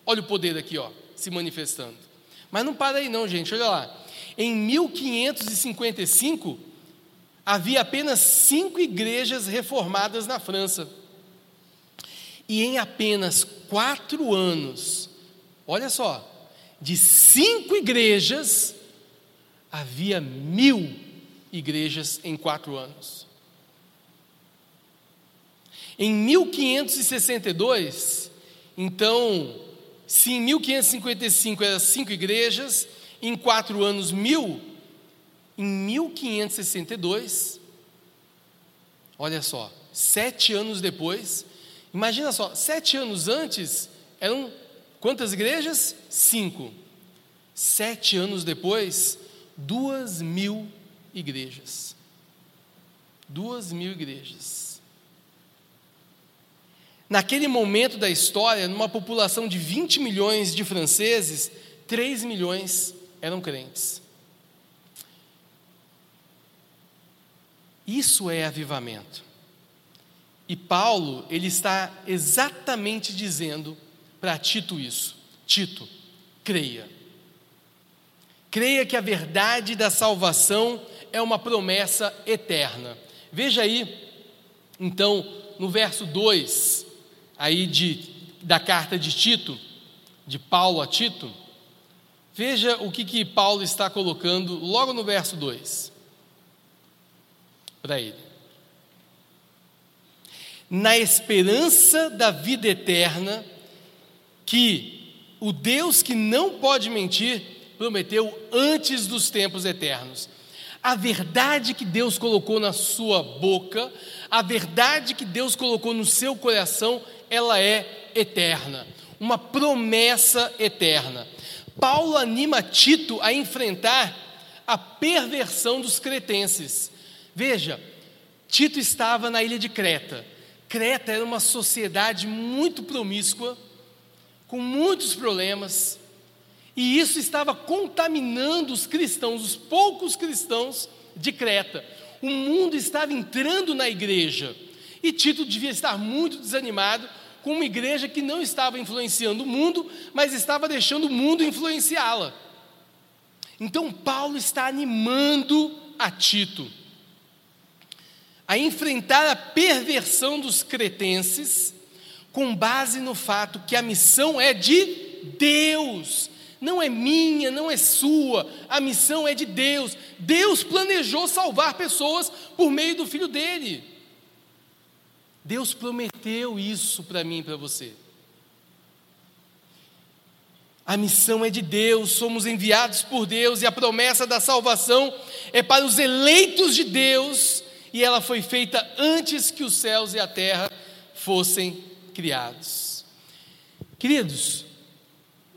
Olha o poder aqui, ó, se manifestando. Mas não para aí não, gente, olha lá. Em 1555 havia apenas cinco igrejas reformadas na França. E em apenas quatro anos, olha só, de cinco igrejas havia mil igrejas em quatro anos. Em 1562, então, se em 1555 eram cinco igrejas, em quatro anos mil, em 1562, olha só, sete anos depois, imagina só, sete anos antes eram quantas igrejas? Cinco. Sete anos depois, duas mil igrejas. Duas mil igrejas. Naquele momento da história, numa população de 20 milhões de franceses, 3 milhões eram crentes. Isso é avivamento. E Paulo, ele está exatamente dizendo para Tito isso. Tito, creia. Creia que a verdade da salvação é uma promessa eterna. Veja aí, então, no verso 2, aí de, da carta de Tito, de Paulo a Tito, veja o que, que Paulo está colocando logo no verso 2 para ele. Na esperança da vida eterna, que o Deus que não pode mentir prometeu antes dos tempos eternos. A verdade que Deus colocou na sua boca, a verdade que Deus colocou no seu coração, ela é eterna, uma promessa eterna. Paulo anima Tito a enfrentar a perversão dos cretenses. Veja, Tito estava na ilha de Creta. Creta era uma sociedade muito promíscua, com muitos problemas, e isso estava contaminando os cristãos, os poucos cristãos de Creta. O mundo estava entrando na igreja, e Tito devia estar muito desanimado com uma igreja que não estava influenciando o mundo, mas estava deixando o mundo influenciá-la. Então, Paulo está animando a Tito a enfrentar a perversão dos cretenses, com base no fato que a missão é de Deus, não é minha, não é sua, a missão é de Deus. Deus planejou salvar pessoas por meio do filho dele. Deus prometeu isso para mim e para você. A missão é de Deus, somos enviados por Deus e a promessa da salvação é para os eleitos de Deus e ela foi feita antes que os céus e a terra fossem criados. Queridos,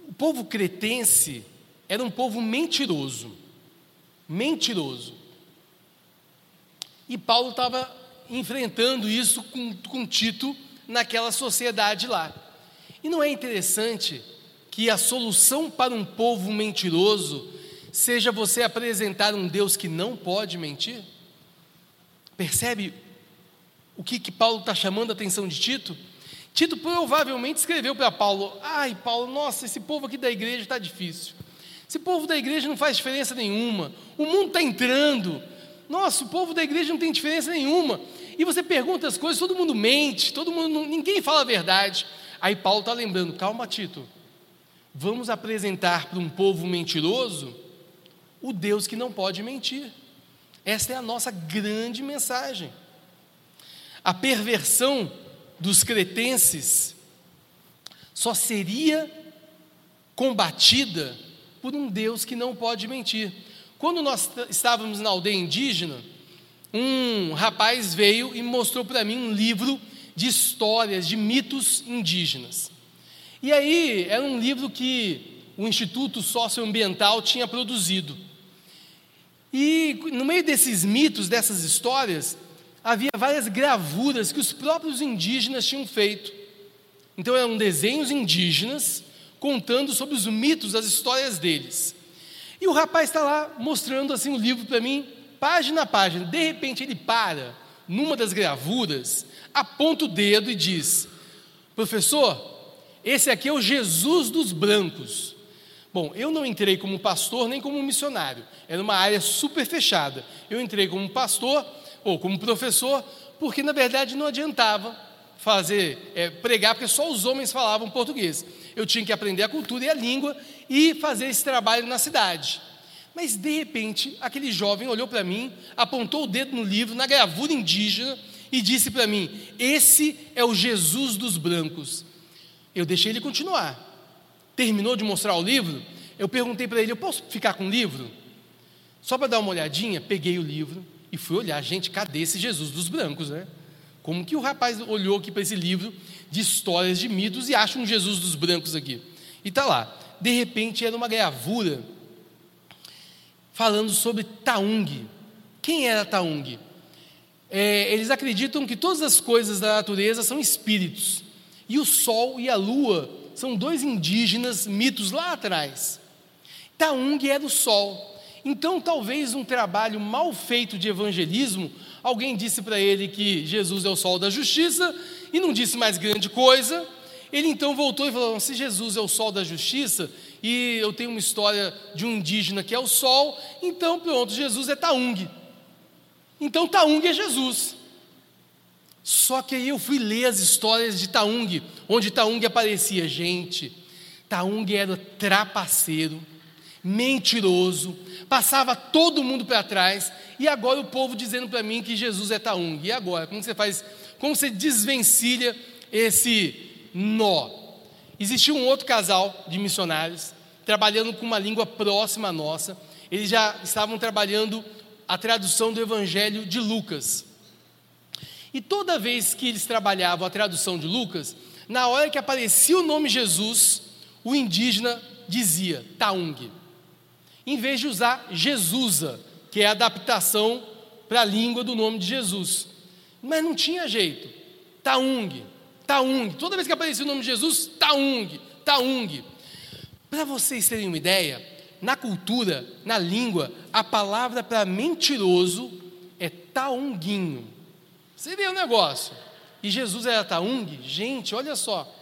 o povo cretense era um povo mentiroso, mentiroso. E Paulo estava enfrentando isso com, com Tito naquela sociedade lá. E não é interessante que a solução para um povo mentiroso seja você apresentar um Deus que não pode mentir? Percebe o que, que Paulo está chamando a atenção de Tito? Tito provavelmente escreveu para Paulo: Ai, Paulo, nossa, esse povo aqui da igreja está difícil. Esse povo da igreja não faz diferença nenhuma. O mundo está entrando. Nossa, o povo da igreja não tem diferença nenhuma. E você pergunta as coisas, todo mundo mente, todo mundo, ninguém fala a verdade. Aí Paulo está lembrando: calma, Tito. Vamos apresentar para um povo mentiroso o Deus que não pode mentir. Esta é a nossa grande mensagem. A perversão dos cretenses só seria combatida por um Deus que não pode mentir. Quando nós estávamos na aldeia indígena, um rapaz veio e mostrou para mim um livro de histórias, de mitos indígenas. E aí era um livro que o Instituto Socioambiental tinha produzido. E no meio desses mitos, dessas histórias, havia várias gravuras que os próprios indígenas tinham feito. Então eram desenhos indígenas contando sobre os mitos, as histórias deles. E o rapaz está lá mostrando assim o livro para mim, página a página. De repente ele para numa das gravuras, aponta o dedo e diz: Professor, esse aqui é o Jesus dos brancos. Bom, eu não entrei como pastor nem como missionário, era uma área super fechada. Eu entrei como pastor ou como professor, porque na verdade não adiantava fazer, é, pregar, porque só os homens falavam português. Eu tinha que aprender a cultura e a língua e fazer esse trabalho na cidade. Mas de repente, aquele jovem olhou para mim, apontou o dedo no livro, na gravura indígena, e disse para mim: Esse é o Jesus dos brancos. Eu deixei ele continuar terminou de mostrar o livro, eu perguntei para ele: eu posso ficar com o livro? Só para dar uma olhadinha, peguei o livro e fui olhar, gente, cadê esse Jesus dos brancos, né? Como que o rapaz olhou aqui para esse livro de histórias de mitos e acha um Jesus dos brancos aqui? E está lá. de repente era uma gravura falando sobre Taung. Quem era Taung? É, eles acreditam que todas as coisas da natureza são espíritos, e o sol e a lua são dois indígenas mitos lá atrás. Taung era o sol. Então, talvez um trabalho mal feito de evangelismo, alguém disse para ele que Jesus é o sol da justiça e não disse mais grande coisa. Ele então voltou e falou: se Jesus é o sol da justiça e eu tenho uma história de um indígena que é o sol, então pronto, Jesus é Taung. Então Taung é Jesus. Só que aí eu fui ler as histórias de Taung, onde Taung aparecia. Gente, Taung era trapaceiro, mentiroso, passava todo mundo para trás, e agora o povo dizendo para mim que Jesus é Taung. E agora? Como você faz? Como você desvencilha esse nó? Existia um outro casal de missionários trabalhando com uma língua próxima à nossa. Eles já estavam trabalhando a tradução do Evangelho de Lucas. E toda vez que eles trabalhavam a tradução de Lucas, na hora que aparecia o nome Jesus, o indígena dizia Taung, em vez de usar Jesusa, que é a adaptação para a língua do nome de Jesus. Mas não tinha jeito. Taung, Taung. Toda vez que aparecia o nome de Jesus, Taung, Taung. Para vocês terem uma ideia, na cultura, na língua, a palavra para mentiroso é taunguinho. Você vê o negócio. E Jesus era Taung? Gente, olha só.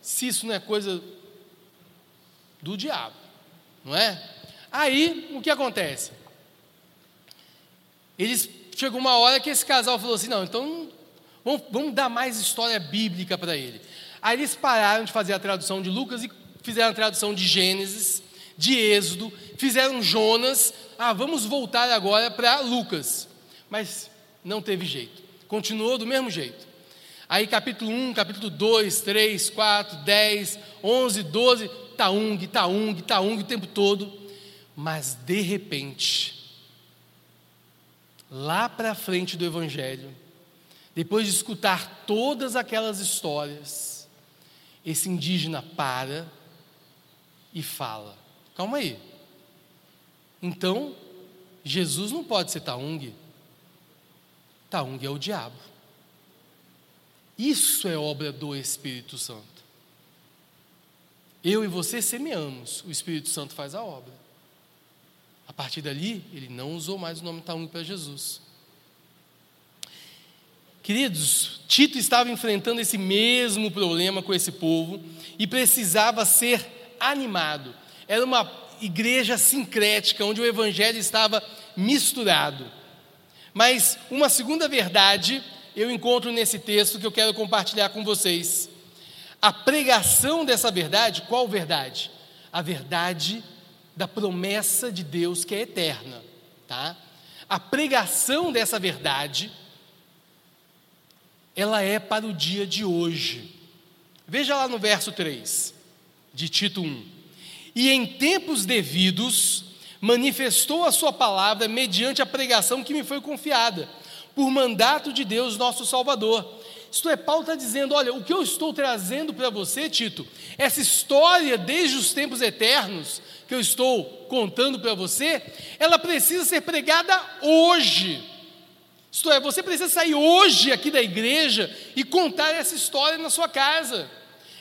Se isso não é coisa do diabo, não é? Aí, o que acontece? Eles chegou uma hora que esse casal falou assim: não, então vamos, vamos dar mais história bíblica para ele. Aí eles pararam de fazer a tradução de Lucas e fizeram a tradução de Gênesis, de Êxodo, fizeram Jonas. Ah, vamos voltar agora para Lucas. Mas não teve jeito. Continuou do mesmo jeito. Aí capítulo 1, capítulo 2, 3, 4, 10, 11, 12, Taung, Taung, Taung o tempo todo. Mas de repente, lá para frente do Evangelho, depois de escutar todas aquelas histórias, esse indígena para e fala: Calma aí. Então, Jesus não pode ser Taung. Taung é o diabo. Isso é obra do Espírito Santo. Eu e você semeamos, o Espírito Santo faz a obra. Partir dali, ele não usou mais o nome Taung para Jesus. Queridos, Tito estava enfrentando esse mesmo problema com esse povo e precisava ser animado. Era uma igreja sincrética, onde o evangelho estava misturado. Mas uma segunda verdade eu encontro nesse texto que eu quero compartilhar com vocês. A pregação dessa verdade, qual verdade? A verdade da promessa de Deus que é eterna, tá? A pregação dessa verdade ela é para o dia de hoje. Veja lá no verso 3 de Tito 1. E em tempos devidos manifestou a sua palavra mediante a pregação que me foi confiada, por mandato de Deus, nosso Salvador. Isto é, Paulo está dizendo: olha, o que eu estou trazendo para você, Tito, essa história desde os tempos eternos, que eu estou contando para você, ela precisa ser pregada hoje. Isto é, você precisa sair hoje aqui da igreja e contar essa história na sua casa.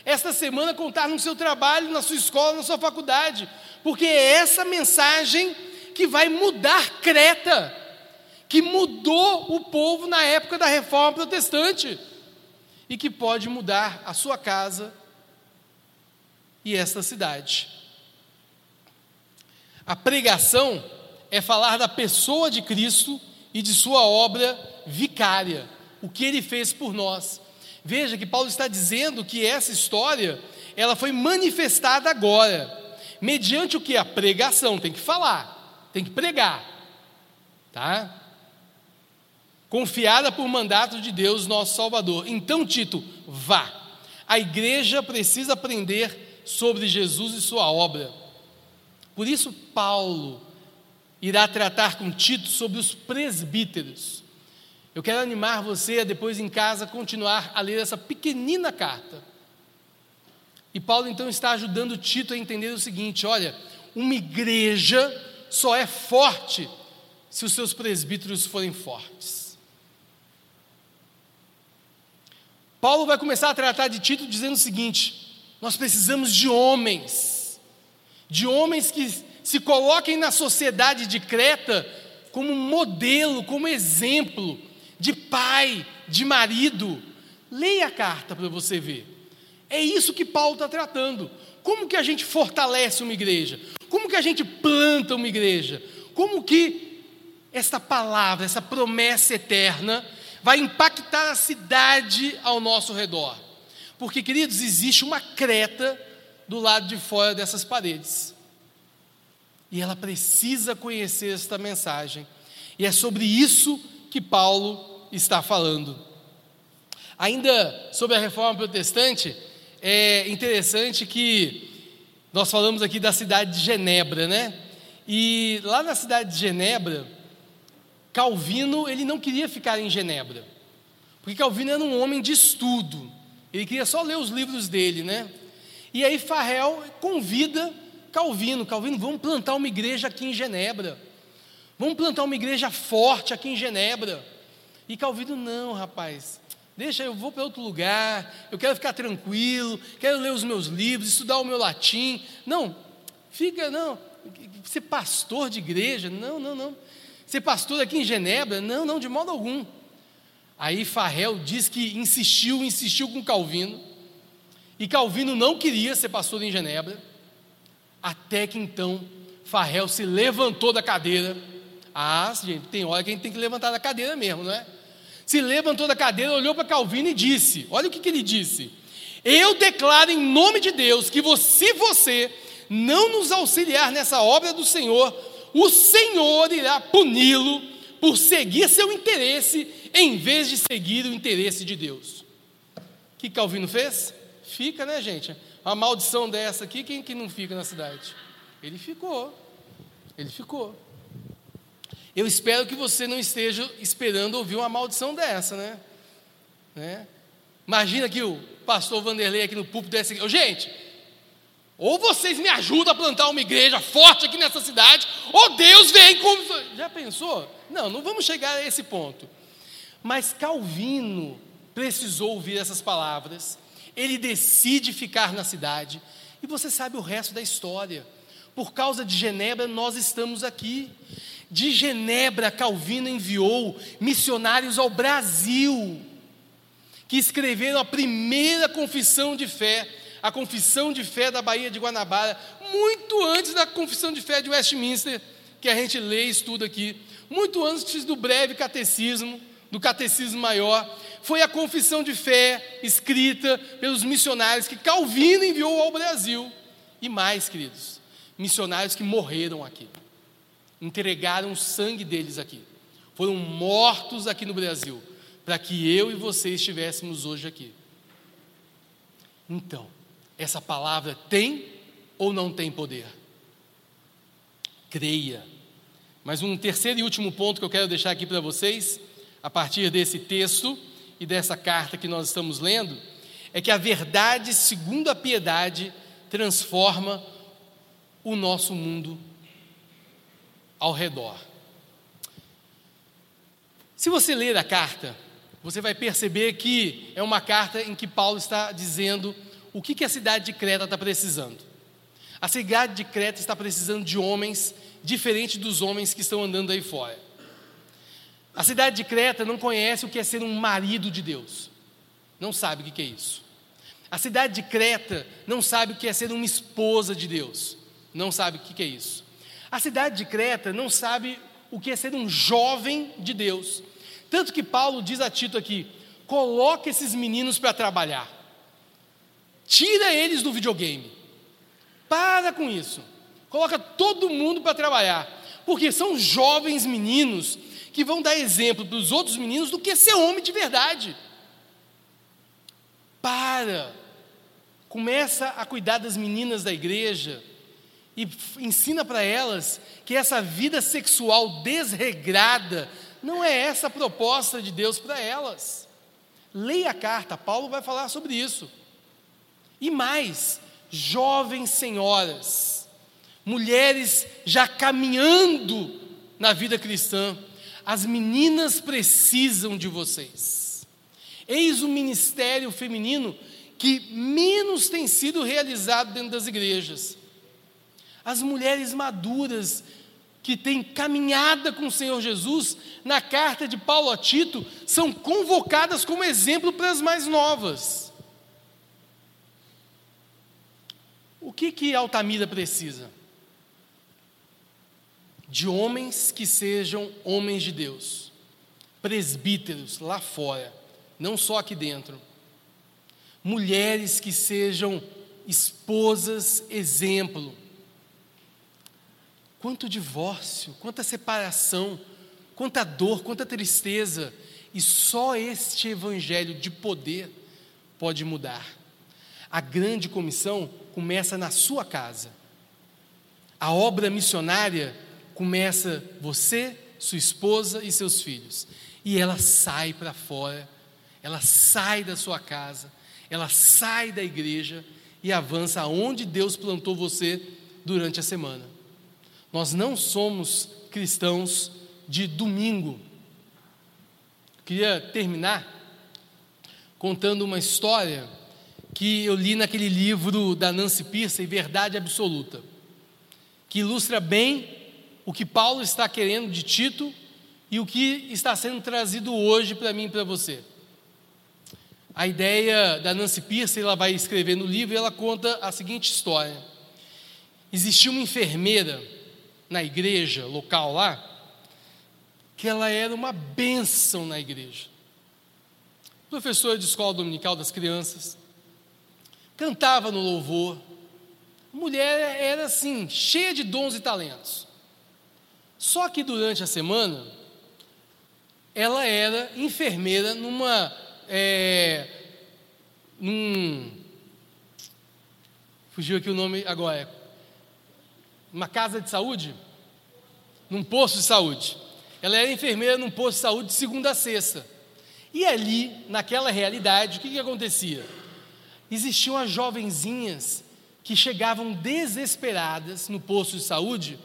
Esta semana contar no seu trabalho, na sua escola, na sua faculdade porque é essa mensagem que vai mudar Creta, que mudou o povo na época da reforma protestante e que pode mudar a sua casa e esta cidade. A pregação é falar da pessoa de Cristo e de sua obra vicária, o que ele fez por nós. Veja que Paulo está dizendo que essa história, ela foi manifestada agora mediante o que? A pregação, tem que falar, tem que pregar, tá? Confiada por mandato de Deus, nosso Salvador. Então, Tito, vá. A igreja precisa aprender sobre Jesus e sua obra. Por isso, Paulo irá tratar com Tito sobre os presbíteros. Eu quero animar você a depois em casa continuar a ler essa pequenina carta E Paulo então está ajudando Tito a entender o seguinte: olha, uma igreja só é forte se os seus presbíteros forem fortes. Paulo vai começar a tratar de Tito dizendo o seguinte: nós precisamos de homens, de homens que se coloquem na sociedade de Creta como modelo, como exemplo de pai, de marido. Leia a carta para você ver. É isso que Paulo está tratando. Como que a gente fortalece uma igreja? Como que a gente planta uma igreja? Como que essa palavra, essa promessa eterna, vai impactar a cidade ao nosso redor? Porque, queridos, existe uma creta do lado de fora dessas paredes. E ela precisa conhecer esta mensagem. E é sobre isso que Paulo está falando. Ainda sobre a reforma protestante, é interessante que nós falamos aqui da cidade de Genebra, né? E lá na cidade de Genebra, Calvino, ele não queria ficar em Genebra. Porque Calvino era um homem de estudo. Ele queria só ler os livros dele, né? E aí Farrell convida Calvino, Calvino, vamos plantar uma igreja aqui em Genebra. Vamos plantar uma igreja forte aqui em Genebra. E Calvino, não, rapaz. Deixa, eu vou para outro lugar, eu quero ficar tranquilo, quero ler os meus livros, estudar o meu latim. Não, fica, não. Ser pastor de igreja? Não, não, não. Ser pastor aqui em Genebra? Não, não, de modo algum. Aí Farrell diz que insistiu, insistiu com Calvino, e Calvino não queria ser pastor em Genebra, até que então Farrell se levantou da cadeira. Ah, gente, tem hora que a gente tem que levantar da cadeira mesmo, não é? se levantou da cadeira, olhou para Calvino e disse: Olha o que, que ele disse. Eu declaro em nome de Deus que se você não nos auxiliar nessa obra do Senhor, o Senhor irá puni-lo por seguir seu interesse em vez de seguir o interesse de Deus. O que Calvino fez? Fica, né, gente? Uma maldição dessa aqui, quem que não fica na cidade? Ele ficou. Ele ficou. Eu espero que você não esteja esperando ouvir uma maldição dessa, né? né? Imagina que o pastor Vanderlei aqui no púlpito desse aqui, gente, ou vocês me ajudam a plantar uma igreja forte aqui nessa cidade, ou Deus vem com. Já pensou? Não, não vamos chegar a esse ponto. Mas Calvino precisou ouvir essas palavras, ele decide ficar na cidade, e você sabe o resto da história. Por causa de Genebra, nós estamos aqui. De Genebra, Calvino enviou missionários ao Brasil, que escreveram a primeira confissão de fé, a confissão de fé da Baía de Guanabara, muito antes da confissão de fé de Westminster, que a gente lê e estuda aqui, muito antes do breve catecismo, do catecismo maior, foi a confissão de fé escrita pelos missionários que Calvino enviou ao Brasil. E mais, queridos, missionários que morreram aqui entregaram o sangue deles aqui. Foram mortos aqui no Brasil, para que eu e você estivéssemos hoje aqui. Então, essa palavra tem ou não tem poder? Creia. Mas um terceiro e último ponto que eu quero deixar aqui para vocês, a partir desse texto e dessa carta que nós estamos lendo, é que a verdade, segundo a piedade, transforma o nosso mundo ao redor. Se você ler a carta, você vai perceber que é uma carta em que Paulo está dizendo o que, a cidade de Creta está precisando. A cidade de Creta está precisando de homens diferentes dos homens que estão andando aí fora. A cidade de Creta não conhece o que é ser um marido de Deus, não sabe o que é isso. A cidade de Creta não sabe o que é ser uma esposa de Deus, não sabe o que é isso. A cidade de Creta não sabe o que é ser um jovem de Deus. Tanto que Paulo diz a Tito aqui: coloca esses meninos para trabalhar, tira eles do videogame, para com isso, coloca todo mundo para trabalhar, porque são jovens meninos que vão dar exemplo para os outros meninos do que ser homem de verdade. Para, começa a cuidar das meninas da igreja e ensina para elas que essa vida sexual desregrada não é essa a proposta de Deus para elas. Leia a carta, Paulo vai falar sobre isso. E mais, jovens senhoras, mulheres já caminhando na vida cristã, as meninas precisam de vocês. Eis o ministério feminino que menos tem sido realizado dentro das igrejas. As mulheres maduras que têm caminhada com o Senhor Jesus, na carta de Paulo a Tito, são convocadas como exemplo para as mais novas. O que que Altamira precisa? De homens que sejam homens de Deus, presbíteros lá fora, não só aqui dentro. Mulheres que sejam esposas exemplo. Quanto divórcio, quanta separação, quanta dor, quanta tristeza, e só este evangelho de poder pode mudar. A grande comissão começa na sua casa. A obra missionária começa você, sua esposa e seus filhos. E ela sai para fora, ela sai da sua casa, ela sai da igreja e avança aonde Deus plantou você durante a semana. Nós não somos cristãos de domingo. Queria terminar contando uma história que eu li naquele livro da Nancy Pearson, Verdade Absoluta, que ilustra bem o que Paulo está querendo de Tito e o que está sendo trazido hoje para mim e para você. A ideia da Nancy Pearson, ela vai escrever no livro e ela conta a seguinte história. Existia uma enfermeira na igreja local lá, que ela era uma bênção na igreja. Professora de escola dominical das crianças, cantava no louvor. Mulher era assim, cheia de dons e talentos. Só que durante a semana, ela era enfermeira numa. É, num, fugiu aqui o nome agora. Uma casa de saúde? Num posto de saúde. Ela era enfermeira num posto de saúde de segunda a sexta. E ali, naquela realidade, o que, que acontecia? existiam as jovenzinhas que chegavam desesperadas no posto de saúde,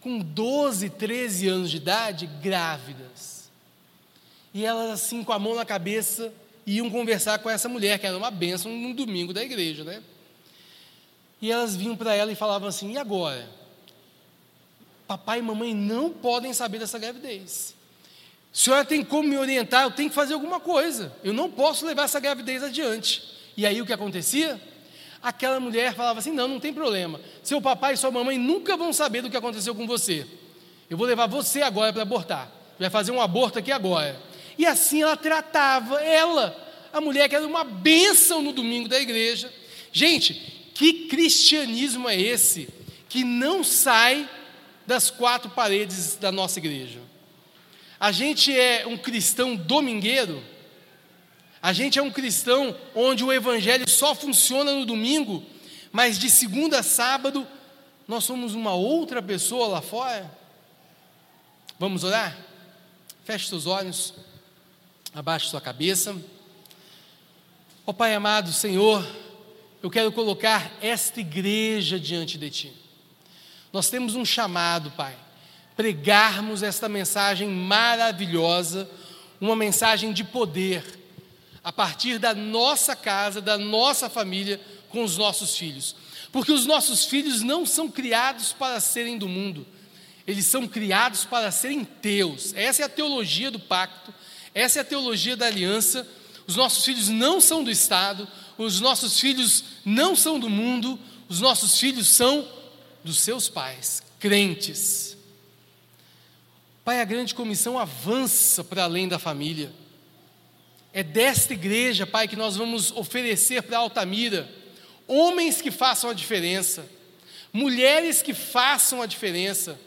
com 12, 13 anos de idade, grávidas. E elas, assim, com a mão na cabeça, iam conversar com essa mulher, que era uma bênção no domingo da igreja, né? E elas vinham para ela e falavam assim: e agora? Papai e mamãe não podem saber dessa gravidez. Senhora tem como me orientar? Eu tenho que fazer alguma coisa. Eu não posso levar essa gravidez adiante. E aí o que acontecia? Aquela mulher falava assim: não, não tem problema. Seu papai e sua mamãe nunca vão saber do que aconteceu com você. Eu vou levar você agora para abortar. Vai fazer um aborto aqui agora. E assim ela tratava ela, a mulher que era uma bênção no domingo da igreja. Gente, que cristianismo é esse que não sai das quatro paredes da nossa igreja? A gente é um cristão domingueiro a gente é um cristão onde o evangelho só funciona no domingo, mas de segunda a sábado nós somos uma outra pessoa lá fora. Vamos orar? Feche seus olhos, abaixe sua cabeça. Ó Pai amado, Senhor, eu quero colocar esta igreja diante de Ti. Nós temos um chamado, Pai, pregarmos esta mensagem maravilhosa, uma mensagem de poder a partir da nossa casa, da nossa família, com os nossos filhos. Porque os nossos filhos não são criados para serem do mundo, eles são criados para serem teus. Essa é a teologia do pacto, essa é a teologia da aliança. Os nossos filhos não são do Estado, os nossos filhos não são do mundo, os nossos filhos são dos seus pais, crentes. Pai, a grande comissão avança para além da família. É desta igreja, Pai, que nós vamos oferecer para Altamira homens que façam a diferença, mulheres que façam a diferença,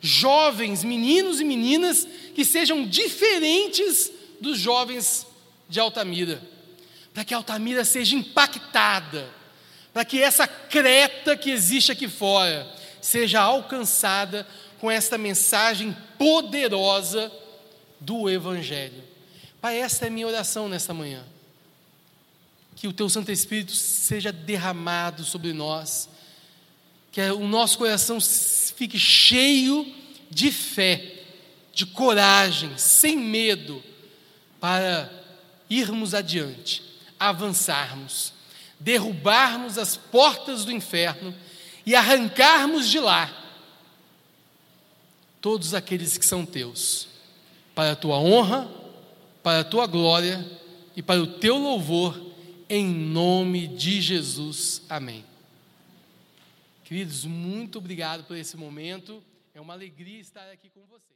jovens, meninos e meninas que sejam diferentes dos jovens de Altamira, para que Altamira seja impactada, para que essa creta que existe aqui fora seja alcançada com esta mensagem poderosa do Evangelho. Pai, esta é a minha oração nesta manhã. que o Teu Santo Espírito seja derramado sobre nós, que o nosso coração fique cheio de fé, de coragem, sem medo, para irmos adiante, avançarmos, derrubarmos as portas do inferno e arrancarmos de lá todos aqueles que são teus, para a tua honra, para a tua glória e para o teu louvor, em nome de Jesus. Amém. Queridos, muito obrigado por esse momento. É uma alegria estar aqui com vocês.